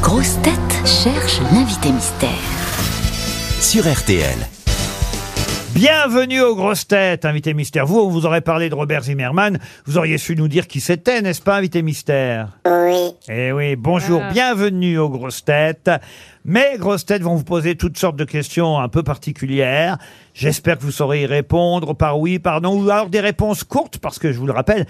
grosses têtes cherchent l'invité mystère. sur RTL. Bienvenue aux grosses têtes, invité mystère. Vous, on vous aurait parlé de Robert Zimmerman. Vous auriez su nous dire qui c'était, n'est-ce pas, invité mystère? Oui, Eh oui, bonjour, bienvenue aux grosses têtes. Mes grosses têtes vont vous poser toutes sortes de questions un peu particulières. J'espère que vous saurez y répondre par oui, par non, ou alors des réponses courtes, parce que je vous le rappelle,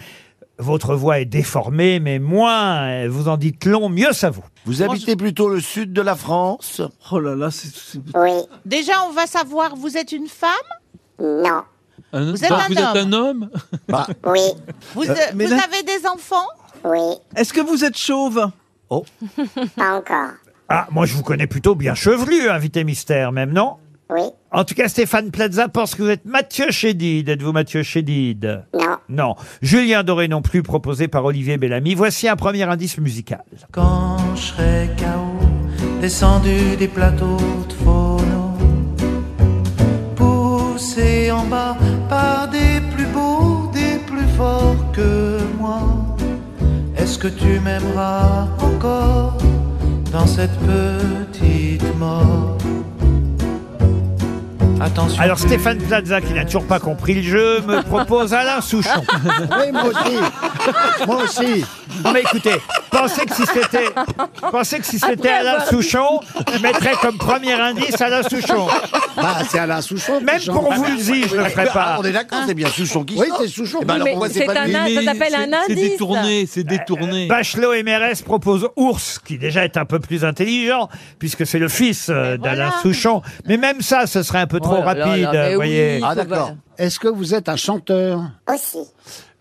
votre voix est déformée, mais moins. Euh, vous en dites long, mieux ça vaut. Vous habitez plutôt le sud de la France? Oh là là, c'est. c'est- oui, Déjà, on va savoir, vous êtes une femme? Non, Un- Vous êtes donc un vous êtes homme. un homme? Oui, Vous, Euh, mais vous là- avez des enfants? Oui, Est-ce que vous êtes chauve? Pas encore. Ah, moi je vous connais plutôt bien chevelu, invité mystère, même, non? Oui, En tout cas, Stéphane Plaza pense que vous êtes Mathieu Chédid. Êtes-vous Mathieu Chédid non, Non. Julien Doré non plus, proposé par Olivier Bellamy. Voici un premier indice musical. Quand je serai KO, descendu des plateaux de phono, poussé en bas par des plus beaux, des plus forts que moi, est-ce que tu m'aimeras encore dans cette petite mort? Attention. Alors Stéphane Plaza, qui n'a toujours pas compris le jeu, me propose Alain Souchon. Oui, moi aussi. moi aussi. Non mais écoutez, pensez que si c'était, pensez que si c'était Alain Souchon, je mettrais comme premier indice Alain Souchon. Bah, c'est Alain Souchon. qui Même pour vous le dire, je ne le ferais Ah, pas. on est d'accord, c'est bien Souchon qui Oui, c'est Souchon. Eh ben alors Mais pourquoi c'est un lui in- ça s'appelle un c'est- C'est indice. détourné, c'est détourné. Bachelot et Mérès proposent Ours, qui déjà est un peu plus intelligent, puisque c'est le fils euh, d'Alain voilà. Souchon. Mais même ça, ce serait un peu trop Oh là là rapide, mais vous voyez. oui, Ah faut d'accord. pas- Est-ce que vous êtes un chanteur? Aussi,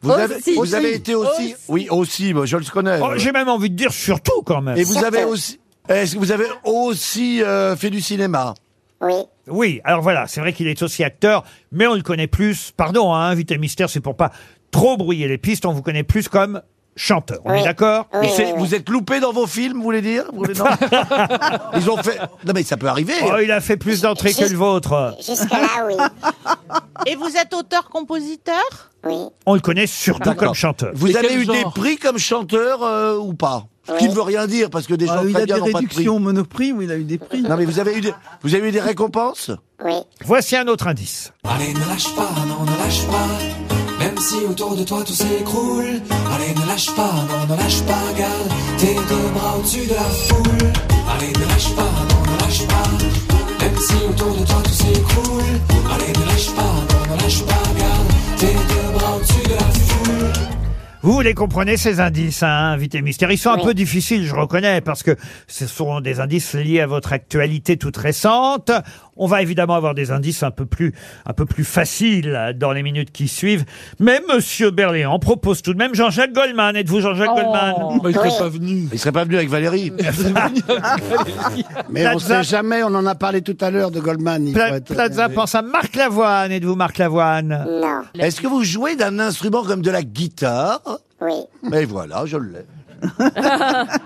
Vous avez, Aussi. vous avez été aussi, Aussi. oui aussi, moi, je le connais. Oh, J'ai même envie de dire surtout quand même. Et vous avez aussi, est-ce que vous avez aussi euh, fait du cinéma? Oui, Oui, alors voilà, c'est vrai qu'il est aussi acteur, mais on le connaît plus, pardon, hein, invité mystère, c'est pour pas trop brouiller les pistes, on vous connaît plus comme chanteur. On Oui. est d'accord oui, Mais c'est- oui, oui. Vous êtes loupé dans vos films, vous voulez dire Vous voulez- non Ils ont fait. Non mais ça peut arriver. Oh, il a fait plus d'entrées que le vôtre. Jusque-là, oui, Et vous êtes auteur-compositeur? Oui, On le connaît surtout D'accord. comme chanteur. Vous Et avez eu des prix comme chanteur euh, ou pas? Ce qui ne veut rien dire parce que des gens Ah, Il très a des bien n'ont pas de prix. réductions Monoprix où il a eu des prix? Non mais vous avez eu des, vous avez eu des récompenses? Oui, Voici un autre indice. Allez, ne lâche pas, non, ne lâche pas. Même si autour de toi tout s'écroule. Allez, ne lâche pas, non, ne lâche pas. Garde tes deux bras au-dessus de la foule. Allez, ne lâche pas, non, ne lâche pas. Même si autour de toi tout s'écroule. Allez, ne lâche pas, non, ne lâche pas. Garde tes deux bras au-dessus de la foule. Vous les comprenez ces indices, hein, invité mystère. Ils sont un peu difficiles, je reconnais, parce que ce sont des indices liés à votre actualité toute récente. On va évidemment avoir des indices un peu plus, un peu plus faciles dans les minutes qui suivent. Mais Monsieur Berléand propose tout de même Jean-Jacques Goldman. Êtes-vous Jean-Jacques Goldman Bah, il serait pas venu. Il serait pas venu avec Valérie. Mais on Plaza- sait jamais, on en a parlé tout à l'heure de Goldman. il Pla- être- Plaza pense à Marc Lavoine. Êtes-vous Marc Lavoine non, Est-ce que vous jouez d'un instrument comme de la guitare oui, Et voilà, je l'ai.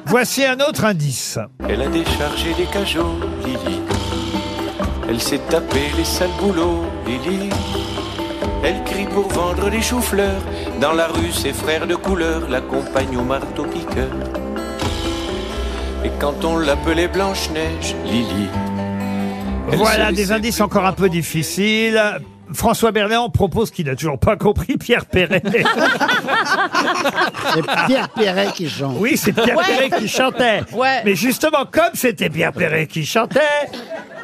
Voici un autre indice. Elle a déchargé des cajots, Lily. Elle s'est tapé les sales boulots, Lily. Elle crie pour vendre des choux-fleurs. Dans la rue, ses frères de couleur l'accompagnent au marteau-piqueur. Et quand on l'appelait Blanche-Neige, Lily. Voilà des indices encore un peu difficiles. François Berléand propose qu'il n'a toujours pas compris Pierre Perret. C'est Pierre Perret qui chante. Oui, c'est Pierre Ouais. Perret qui chantait. Ouais. Mais justement, comme c'était Pierre Perret qui chantait,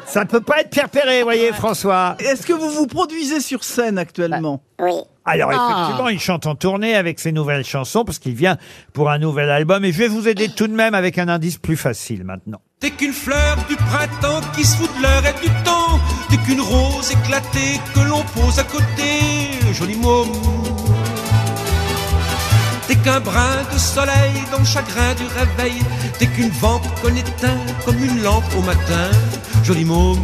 ça ne peut pas être Pierre Perret, voyez, François. Est-ce que vous vous produisez sur scène actuellement? Oui, Alors, Ah. effectivement, il chante en tournée avec ses nouvelles chansons parce qu'il vient pour un nouvel album. Et je vais vous aider tout de même avec un indice plus facile maintenant. T'es qu'une fleur du printemps qui se fout de l'heure et du temps. T'es qu'une rose éclatée que l'on pose à côté. Joli mot. T'es qu'un brin de soleil dans le chagrin du réveil. T'es qu'une vente qu'on éteint comme une lampe au matin. Joli mot.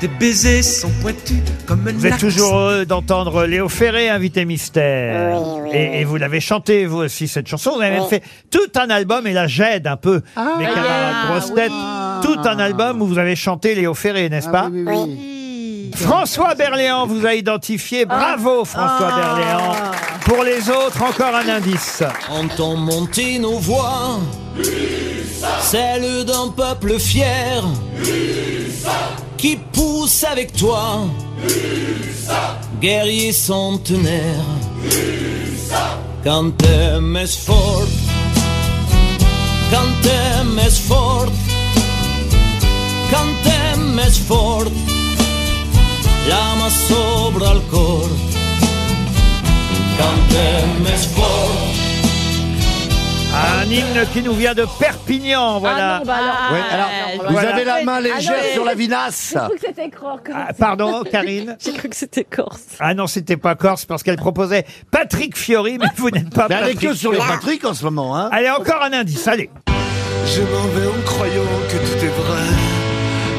Tes baisers sont pointus comme un Vous êtes toujours heureux d'entendre Léo Ferré, invité mystère. Oui, oui, et, vous l'avez chanté, vous aussi, cette chanson. Vous avez même Oui. fait tout un album, et là, j'aide un peu mes camarades Ah, grosses têtes. Tout un album où vous avez chanté Léo Ferré, n'est-ce pas Ah oui, oui, oui. oui, François Berléand vous a identifié. Bravo, François Ah. Berléand. Pour les autres, encore un indice. Entends monter nos voix, celle d'un peuple fier, qui pousse avec toi, guerrier centenaire. Cantem és fort, cantem és fort, cantem és fort, l'ama sobre el cor. Cantem és fort, Un hymne qui nous vient de Perpignan, voilà. Ah non, bah alors. Ouais, alors, vous Voilà. avez la main Ah légère non, sur la J'ai vinasse. cru que c'était corse. Ah, pardon, Karine J'ai cru que c'était corse. Ah non, c'était pas Corse parce qu'elle proposait Patrick Fiori, mais vous n'êtes pas Mais elle est Patrick que sur les Fiori. Patrick en ce moment, hein. Allez, encore un indice, allez. Je m'en vais en croyant que tout est vrai.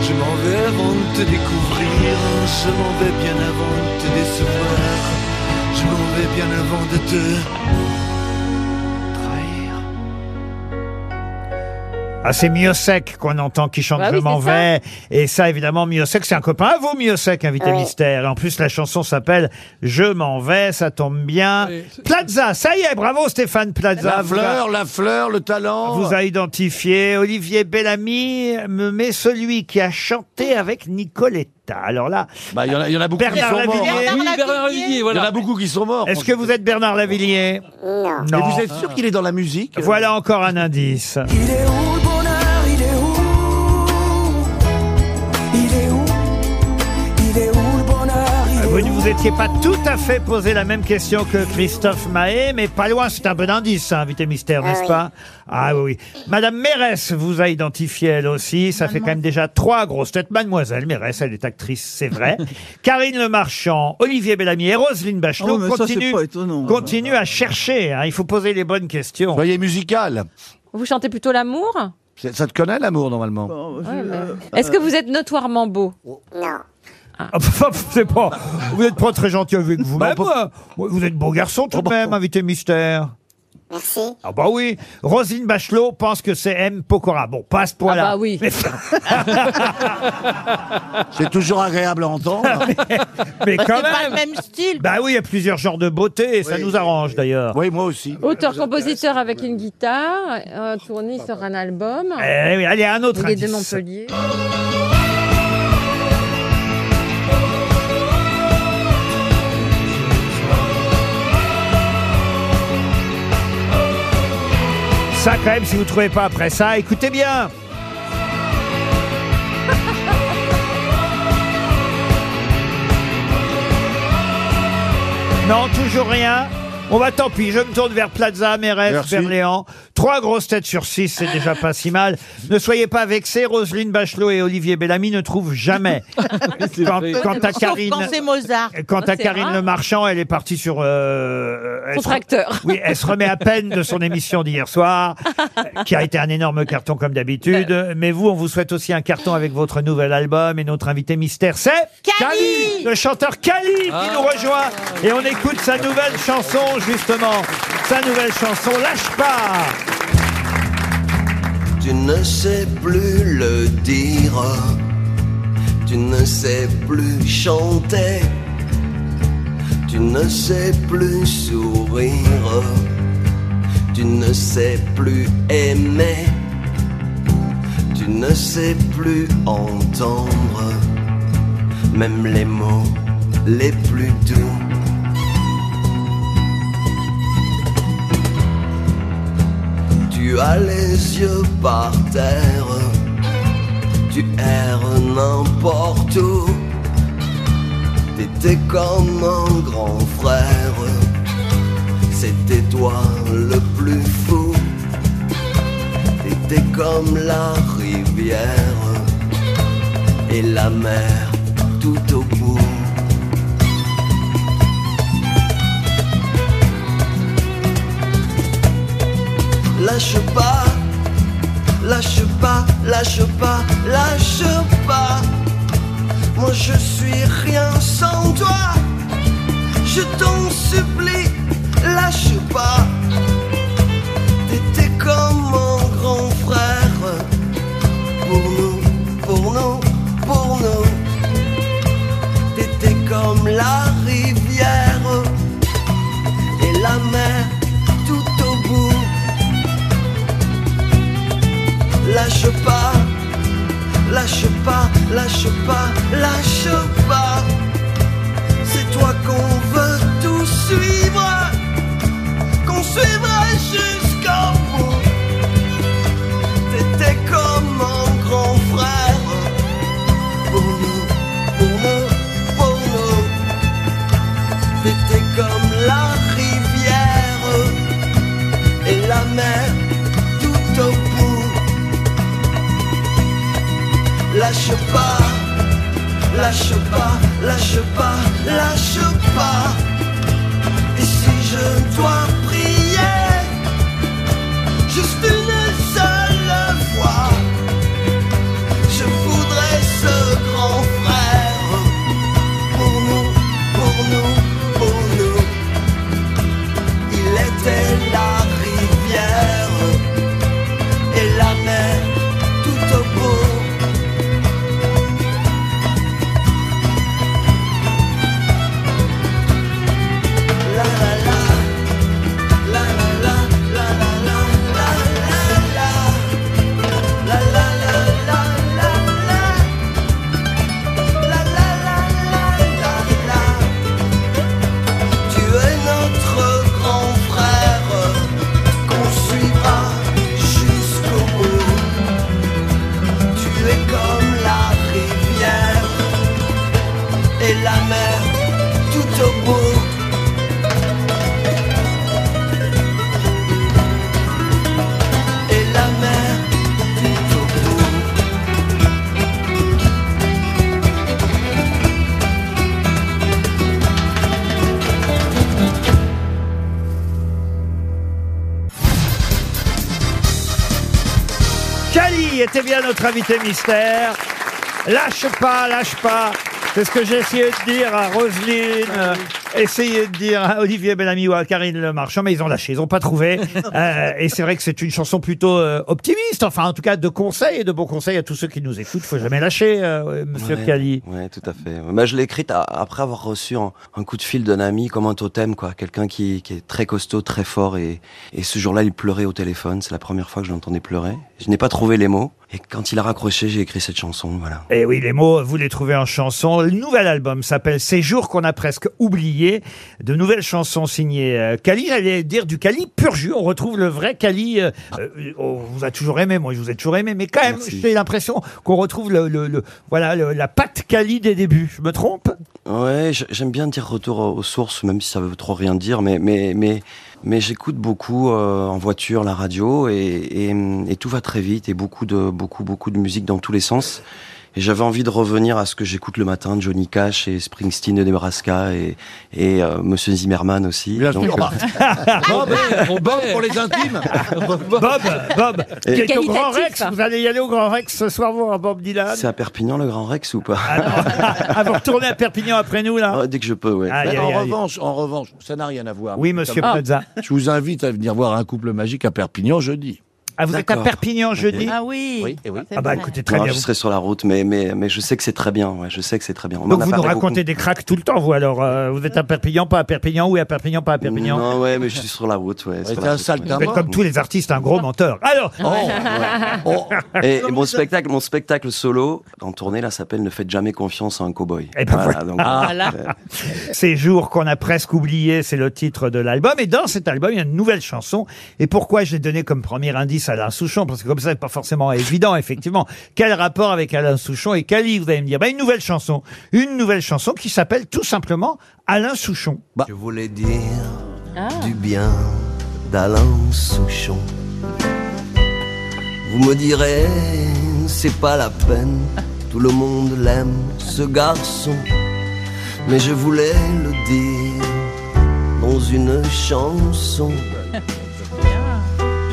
Je m'en vais avant de te découvrir. Je m'en vais bien avant de te décevoir. Je m'en vais bien avant de te Ah, c'est Miosek qu'on entend qui chante Bah Je oui, m'en c'est ça. vais. Et ça, évidemment, Miosek, c'est un copain à vous, Miosek, invité mystère. Et en plus, la chanson s'appelle Je m'en vais, ça tombe bien. Plaza, ça y est, bravo Stéphane Plaza. La fleur, la fleur, le talent. vous a identifié. Olivier Bellamy me met celui qui a chanté avec Nicoletta. Alors là, Bah, il y en a, il y en a beaucoup qui Bernard sont morts. Lavilliers. Bernard Oui, Bernard Lavilliers. Lavilliers, Il y en voilà. a beaucoup qui sont morts. est-ce que vous êtes Bernard Lavillier? Non. Mais vous êtes sûr qu'il est dans la musique? Voilà encore un indice. Il est où Il est Vous ne vous étiez pas tout à fait posé la même question que Christophe Mahé, mais pas loin, c'est un bon indice, ça, invité mystère, Ah n'est-ce pas? Ah oui. Madame Mérès vous a identifié elle aussi, ça fait quand même déjà trois grosses têtes. Mademoiselle Mérès, elle est actrice, c'est vrai. Karine Le Marchand, Olivier Bellamy et Roselyne Bachelot Oh, mais ça, c'est continuent, pas étonnant. continuent à chercher. hein. il faut poser les bonnes questions. Soyez musical. Vous chantez plutôt l'amour? C'est- Ça te connaît l'amour normalement? Bon, je- Ouais, mais- euh, Est-ce que vous êtes notoirement beau? Non. Ah, c'est pas. Vous n'êtes pas très gentil avec vous-même. Non, euh, Vous êtes beau garçon tout de même, invité mystère. Merci. Ah bah oui, Rosine Bachelot pense que c'est M. Pokora. Bon, pas à ce point-là. Ah bah oui. Mais, C'est toujours agréable à entendre. mais Bah, quand c'est pas le même. même style. Bah oui, il y a plusieurs genres de beauté et ça nous arrange d'ailleurs. oui, moi aussi. Auteur-compositeur avec une guitare, euh, tourné sur un album. Eh oui, allez, un autre Il est de indice. Montpellier. Ça quand même, si vous trouvez pas après ça, écoutez bien. Non, toujours rien. On va tant pis, je me tourne vers Plaza, Mérès. Berléand. Trois grosses têtes sur six, c'est déjà pas si mal. Ne soyez pas vexés, Roselyne Bachelot et Olivier Bellamy ne trouvent jamais. Quant, vrai. quant à Sauf Karine, quand c'est Mozart. quant à c'est Karine rare. Le Marchand, elle est partie sur. euh, elle se-. Oui, elle se remet à peine de son émission d'hier soir, qui a été un énorme carton comme d'habitude. Mais vous, on vous souhaite aussi un carton avec votre nouvel album et notre invité mystère, c'est Cali le chanteur Kali qui nous rejoint et on écoute sa nouvelle chanson justement, sa nouvelle chanson Lâche pas. Tu ne sais plus le dire, tu ne sais plus chanter, tu ne sais plus sourire, tu ne sais plus aimer, tu ne sais plus entendre, même les mots les plus doux. Tu as les yeux par terre, tu erres n'importe où. T'étais comme un grand frère, c'était toi le plus fou. T'étais comme la rivière et la mer tout au bout. Lâche pas, lâche pas, lâche pas, lâche pas. Moi je suis rien sans toi. Je t'en supplie, lâche pas. T'étais comme un grand frère. Pour nous, pour nous, pour nous. T'étais comme la lâche pas, lâche pas, lâche pas, lâche pas. C'est toi qu'on veut tout suivre, qu'on suivra jusqu'au bout. T'étais comme un grand frère pour nous, pour nous, pour nous. T'étais comme la rivière et la mer Lâche pas, lâche pas, lâche pas, lâche pas. Cali était bien notre invité mystère. Lâche pas, lâche pas. C'est ce que j'ai essayé de dire à Roselyne, euh, essayé de dire à Olivier Bellamy ou à Karine Le Marchand, mais ils ont lâché, ils ont pas trouvé. Euh, et c'est vrai que c'est une chanson plutôt euh, optimiste, enfin en tout cas de conseils et de bons conseils à tous ceux qui nous écoutent. Faut jamais lâcher, euh, Monsieur Ouais, Cali. Ouais, tout à fait. Bah, je l'ai écrite a- après avoir reçu un, un coup de fil d'un ami comme un totem, quoi. Quelqu'un qui, qui est très costaud, très fort. Et, et ce jour-là, il pleurait au téléphone. C'est la première fois que je l'entendais pleurer. Je n'ai pas trouvé les mots. Et quand il a raccroché, j'ai écrit cette chanson, voilà. Et oui, les mots, vous les trouvez en chanson. Le nouvel album s'appelle Ces jours qu'on a presque oubliés. De nouvelles chansons signées euh, Cali. J'allais dire du Cali pur jus. On retrouve le vrai Cali. euh, euh, on vous a toujours aimé. Moi, je vous ai toujours aimé. Mais quand même, Merci. j'ai l'impression qu'on retrouve le, le- le- voilà, le- la patte Cali des débuts. Je me trompe? Ouais, j- j'aime bien dire retour aux sources, même si ça veut trop rien dire, mais mais mais mais j'écoute beaucoup euh, en voiture la radio et, et et tout va très vite et beaucoup de beaucoup beaucoup de musique dans tous les sens. Et j'avais envie de revenir à ce que j'écoute le matin, Johnny Cash et Springsteen de Nebraska et et euh, Monsieur Zimmerman aussi. Bien Donc, sûr. euh, Bob, on Bob pour les intimes. Bob, Bob, qui est au Grand. Rex. Vous allez y aller au Grand Rex ce soir voir Bob Dylan. c'est à Perpignan le Grand Rex ou pas Ah, vous retournez à Perpignan après nous, là? Ouais, Dès que je peux, ouais. Aïe, aïe, en aïe. revanche, en revanche, ça n'a rien à voir. Oui, monsieur Comme- Plaza. Je vous invite à venir voir un couple magique à Perpignan jeudi. Ah, vous êtes à D'accord. Perpignan jeudi? Ah oui. Oui, et oui. Ah bah écoutez, très Non, bien. je serai sur la route, mais mais mais je sais que c'est très bien. Ouais, je sais que c'est très bien. On Donc a vous nous parlé racontez beaucoup. des cracks tout le temps, vous alors euh, Vous êtes à Perpignan, pas à Perpignan, oui à Perpignan, pas à Perpignan Non, ouais, mais je suis sur la route, ouais. sur t'es la un route, sale ouais. Vous êtes comme tous les artistes, un gros menteur. Alors, Oh, Et, et mon spectacle, mon spectacle solo en tournée là s'appelle Ne faites jamais confiance à un cowboy. Eh ben voilà. donc, Voilà. euh, ces jours qu'on a presque oubliés, c'est le titre de l'album. Et dans cet album, il y a une nouvelle chanson. Et pourquoi je l'ai donné comme premier indice Alain Souchon Parce que comme ça, c'est pas forcément évident, effectivement. Quel rapport avec Alain Souchon et Cali Vous allez me dire, bah, une nouvelle chanson. Une nouvelle chanson qui s'appelle tout simplement Alain Souchon. Je voulais dire Ah. du bien d'Alain Souchon. Vous me direz, c'est pas la peine, tout le monde l'aime, ce garçon. Mais je voulais le dire dans une chanson.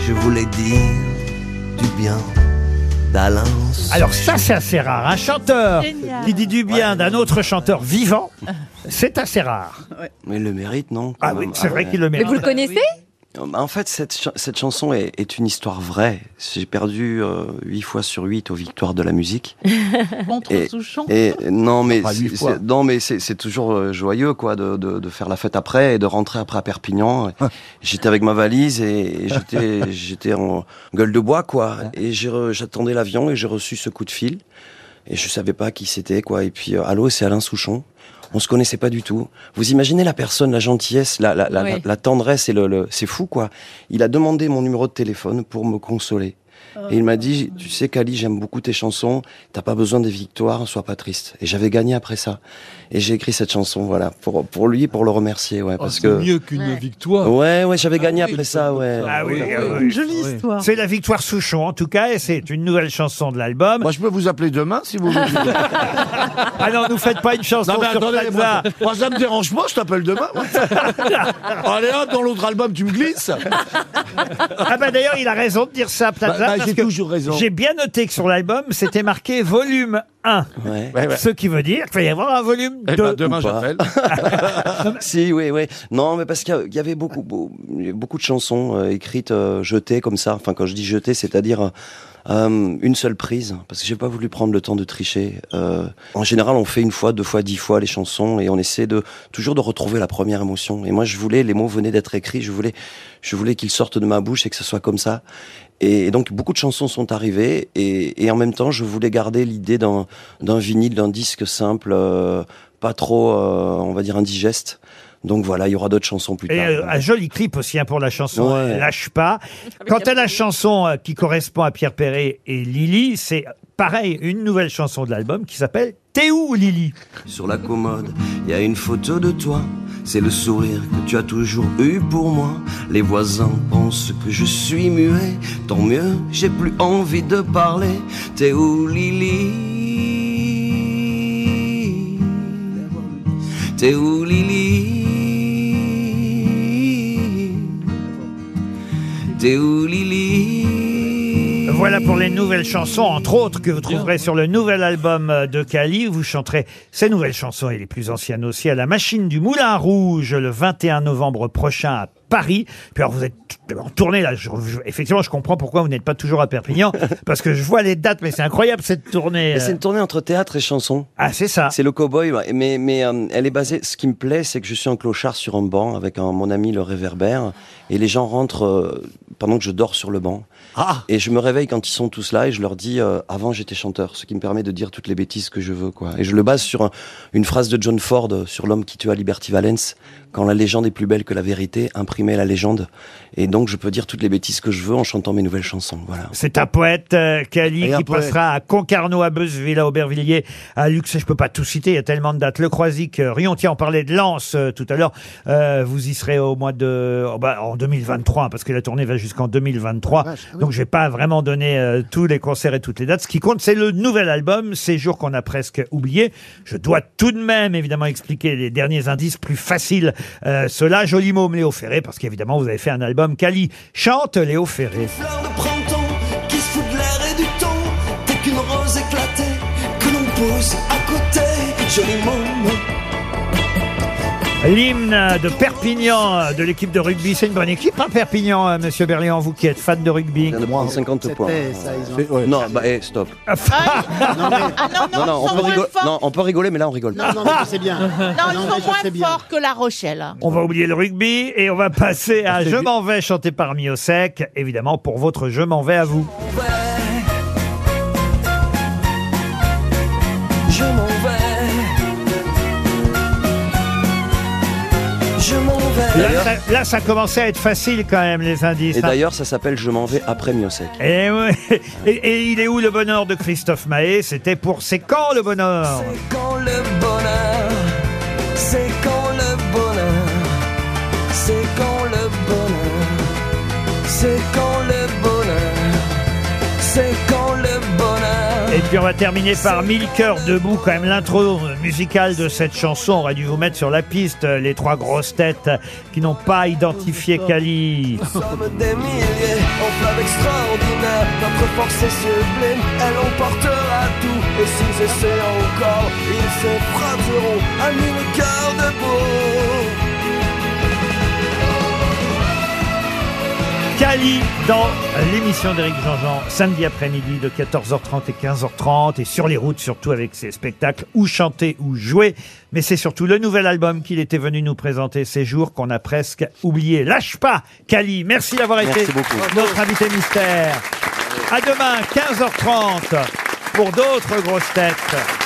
Je voulais dire du bien d'Alain. Alors ça, c'est assez rare. Un chanteur Génial. qui dit du bien d'un autre chanteur vivant, c'est assez rare. mais il le mérite, non quand Ah oui, même c'est vrai ouais. qu'il le Mais mérite. vous le connaissez? En fait, cette, cette chanson est, est une histoire vraie. J'ai perdu euh, 8 fois sur 8 aux victoires de la musique. Contre Et, Souchon. et non, mais Enfin, c'est- toujours euh, joyeux, quoi, de, de, de faire la fête après et de rentrer après à Perpignan. J'étais avec ma valise et j'étais j'étais en gueule de bois, quoi. Et j'ai re- j'attendais l'avion et j'ai reçu ce coup de fil et je savais pas qui c'était, quoi. Et puis, euh, allô, c'est Alain Souchon. On se connaissait pas du tout. Vous imaginez la personne, la gentillesse, la, la, la, Oui. la- la tendresse et le, le- c'est fou, quoi. Il a demandé mon numéro de téléphone pour me consoler. Et il m'a dit, tu sais, Kali, j'aime beaucoup tes chansons. T'as pas besoin des victoires, sois pas triste. Et j'avais gagné après ça. Et j'ai écrit cette chanson, voilà, pour, pour lui, pour le remercier, ouais, parce que. mieux qu'une victoire. Ouais, ouais, j'avais gagné après ça, ouais. Ah oui, ah. Une jolie histoire. C'est la victoire Souchon, en tout cas, et c'est une nouvelle chanson de l'album. Moi, je peux vous appeler demain si vous voulez. Ah non, nous faites pas une chanson Non, mais sur attendez, moi, moi, ça me dérange pas, je t'appelle demain. moi. Allez hop, dans l'autre album, tu me glisses. Ah bah d'ailleurs, il a raison de dire ça, Plaza. Bah, bah, parce j'ai que toujours raison. J'ai bien noté que sur l'album, c'était marqué volume 1. Ouais. Ouais, ouais. Ce qui veut dire qu'il va y avoir un volume Eh 2. ben, demain, j'appelle. si, oui, oui. Non, mais parce qu'il y a- il y avait beaucoup, beau- beaucoup de chansons euh, écrites euh, jetées comme ça. Enfin, quand je dis jetées, c'est-à-dire euh, une seule prise, parce que j'ai pas voulu prendre le temps de tricher. Euh, en général, on fait une fois, deux fois, dix fois les chansons et on essaie de toujours de retrouver la première émotion. Et moi, je voulais, les mots venaient d'être écrits, je voulais, je voulais qu'ils sortent de ma bouche et que ce soit comme ça. Et donc beaucoup de chansons sont arrivées et, et en même temps je voulais garder l'idée d'un d'un vinyle, d'un disque simple, euh, pas trop, euh, on va dire indigeste. Donc voilà, il y aura d'autres chansons plus Et tard. euh, un joli clip aussi hein, pour la chanson Ouais. Lâche pas. Quant à la chanson qui correspond à Pierre Perret et Lily, c'est pareil, une nouvelle chanson de l'album qui s'appelle T'es où Lily? Sur la commode, il y a une photo de toi. C'est le sourire que tu as toujours eu pour moi. Les voisins pensent que je suis muet. Tant mieux, j'ai plus envie de parler. T'es où, Lily? T'es où, Lily? T'es où, Lily? Voilà pour les nouvelles chansons, entre autres, que vous trouverez sur le nouvel album de Cali. Vous chanterez ces nouvelles chansons et les plus anciennes aussi à la Machine du Moulin Rouge le 21 novembre prochain à Paris. Puis alors vous êtes en tournée là. Je- je- effectivement, je comprends pourquoi vous n'êtes pas toujours à Perpignan parce que je vois les dates, mais c'est incroyable cette tournée. Mais c'est une tournée entre théâtre et chanson. Ah, c'est ça. C'est le cowboy, ouais. mais mais euh, elle est basée. Ce qui me plaît, c'est que je suis un clochard sur un banc avec un- mon ami le réverbère, et les gens rentrent euh, pendant que je dors sur le banc. Ah. Et je me réveille quand ils sont tous là et je leur dis euh, avant j'étais chanteur, ce qui me permet de dire toutes les bêtises que je veux quoi. Et je le base sur un- une phrase de John Ford euh, sur l'homme qui tua Liberty Valence. Quand la légende est plus belle que la vérité, imprimez la légende. Et donc je peux dire toutes les bêtises que je veux en chantant mes nouvelles chansons. Voilà. C'est un poète, euh, Cali, qui poète. passera à Concarneau, à Beuzeville, à Aubervilliers, à Lux. Je peux pas tout citer, il y a tellement de dates. Le Croisic, euh, Rion, tiens, on parlait de Lens euh, tout à l'heure. Euh, vous y serez au mois de, oh, bah, en 2023, hein, parce que la tournée va jusqu'en 2023. Donc je vais pas vraiment donner euh, tous les concerts et toutes les dates. Ce qui compte, c'est le nouvel album, Ces jours qu'on a presque oubliés. Je dois tout de même, évidemment, expliquer les derniers indices plus faciles. Euh, cela, joli môme Léo Ferré, parce qu'évidemment, vous avez fait un album. Cali chante Léo Ferré. L'hymne de Perpignan de l'équipe de rugby. C'est une bonne équipe, hein, Perpignan, euh, monsieur Berliand, vous qui êtes fan de rugby. de prendre 50 points. ça, ils ont- Non, bah eh, stop. Ah non, non, Non, non, ils on sont peut, moins rigoler, forts. non, on peut rigoler, mais là on rigole. Non, non, mais c'est bien. Non, ils sont je sais moins forts que La Rochelle. On va oublier le rugby et on va passer à c'est Je m'en vais chanté par Miosec, évidemment pour votre Je m'en vais à vous. Je Là ça, là, ça commençait à être facile quand même, les indices. Et hein. d'ailleurs, ça s'appelle Je m'en vais après. Et, ouais. et, et il est où le bonheur de Christophe Mahé C'était pour C'est quand le bonheur C'est quand le bonheur? C'est puis on va terminer par Mille cœurs debout, quand même l'intro musicale de cette chanson. On aurait dû vous mettre sur la piste euh, les trois grosses têtes qui n'ont pas identifié Cali. Nous sommes des milliers en flamme extraordinaire. Notre force est sublime, elle emportera tout. Et s'ils essaient encore, ils s'effrateront à mille cœurs debout. Cali dans l'émission d'Éric Jean-Jean, samedi après-midi de 14h30 et 15h30, et sur les routes surtout avec ses spectacles ou chanter ou jouer. Mais c'est surtout le nouvel album qu'il était venu nous présenter ces jours qu'on a presque oublié. Lâche pas, Cali. Merci d'avoir été beaucoup. notre invité mystère. À demain, 15h30, pour d'autres grosses têtes.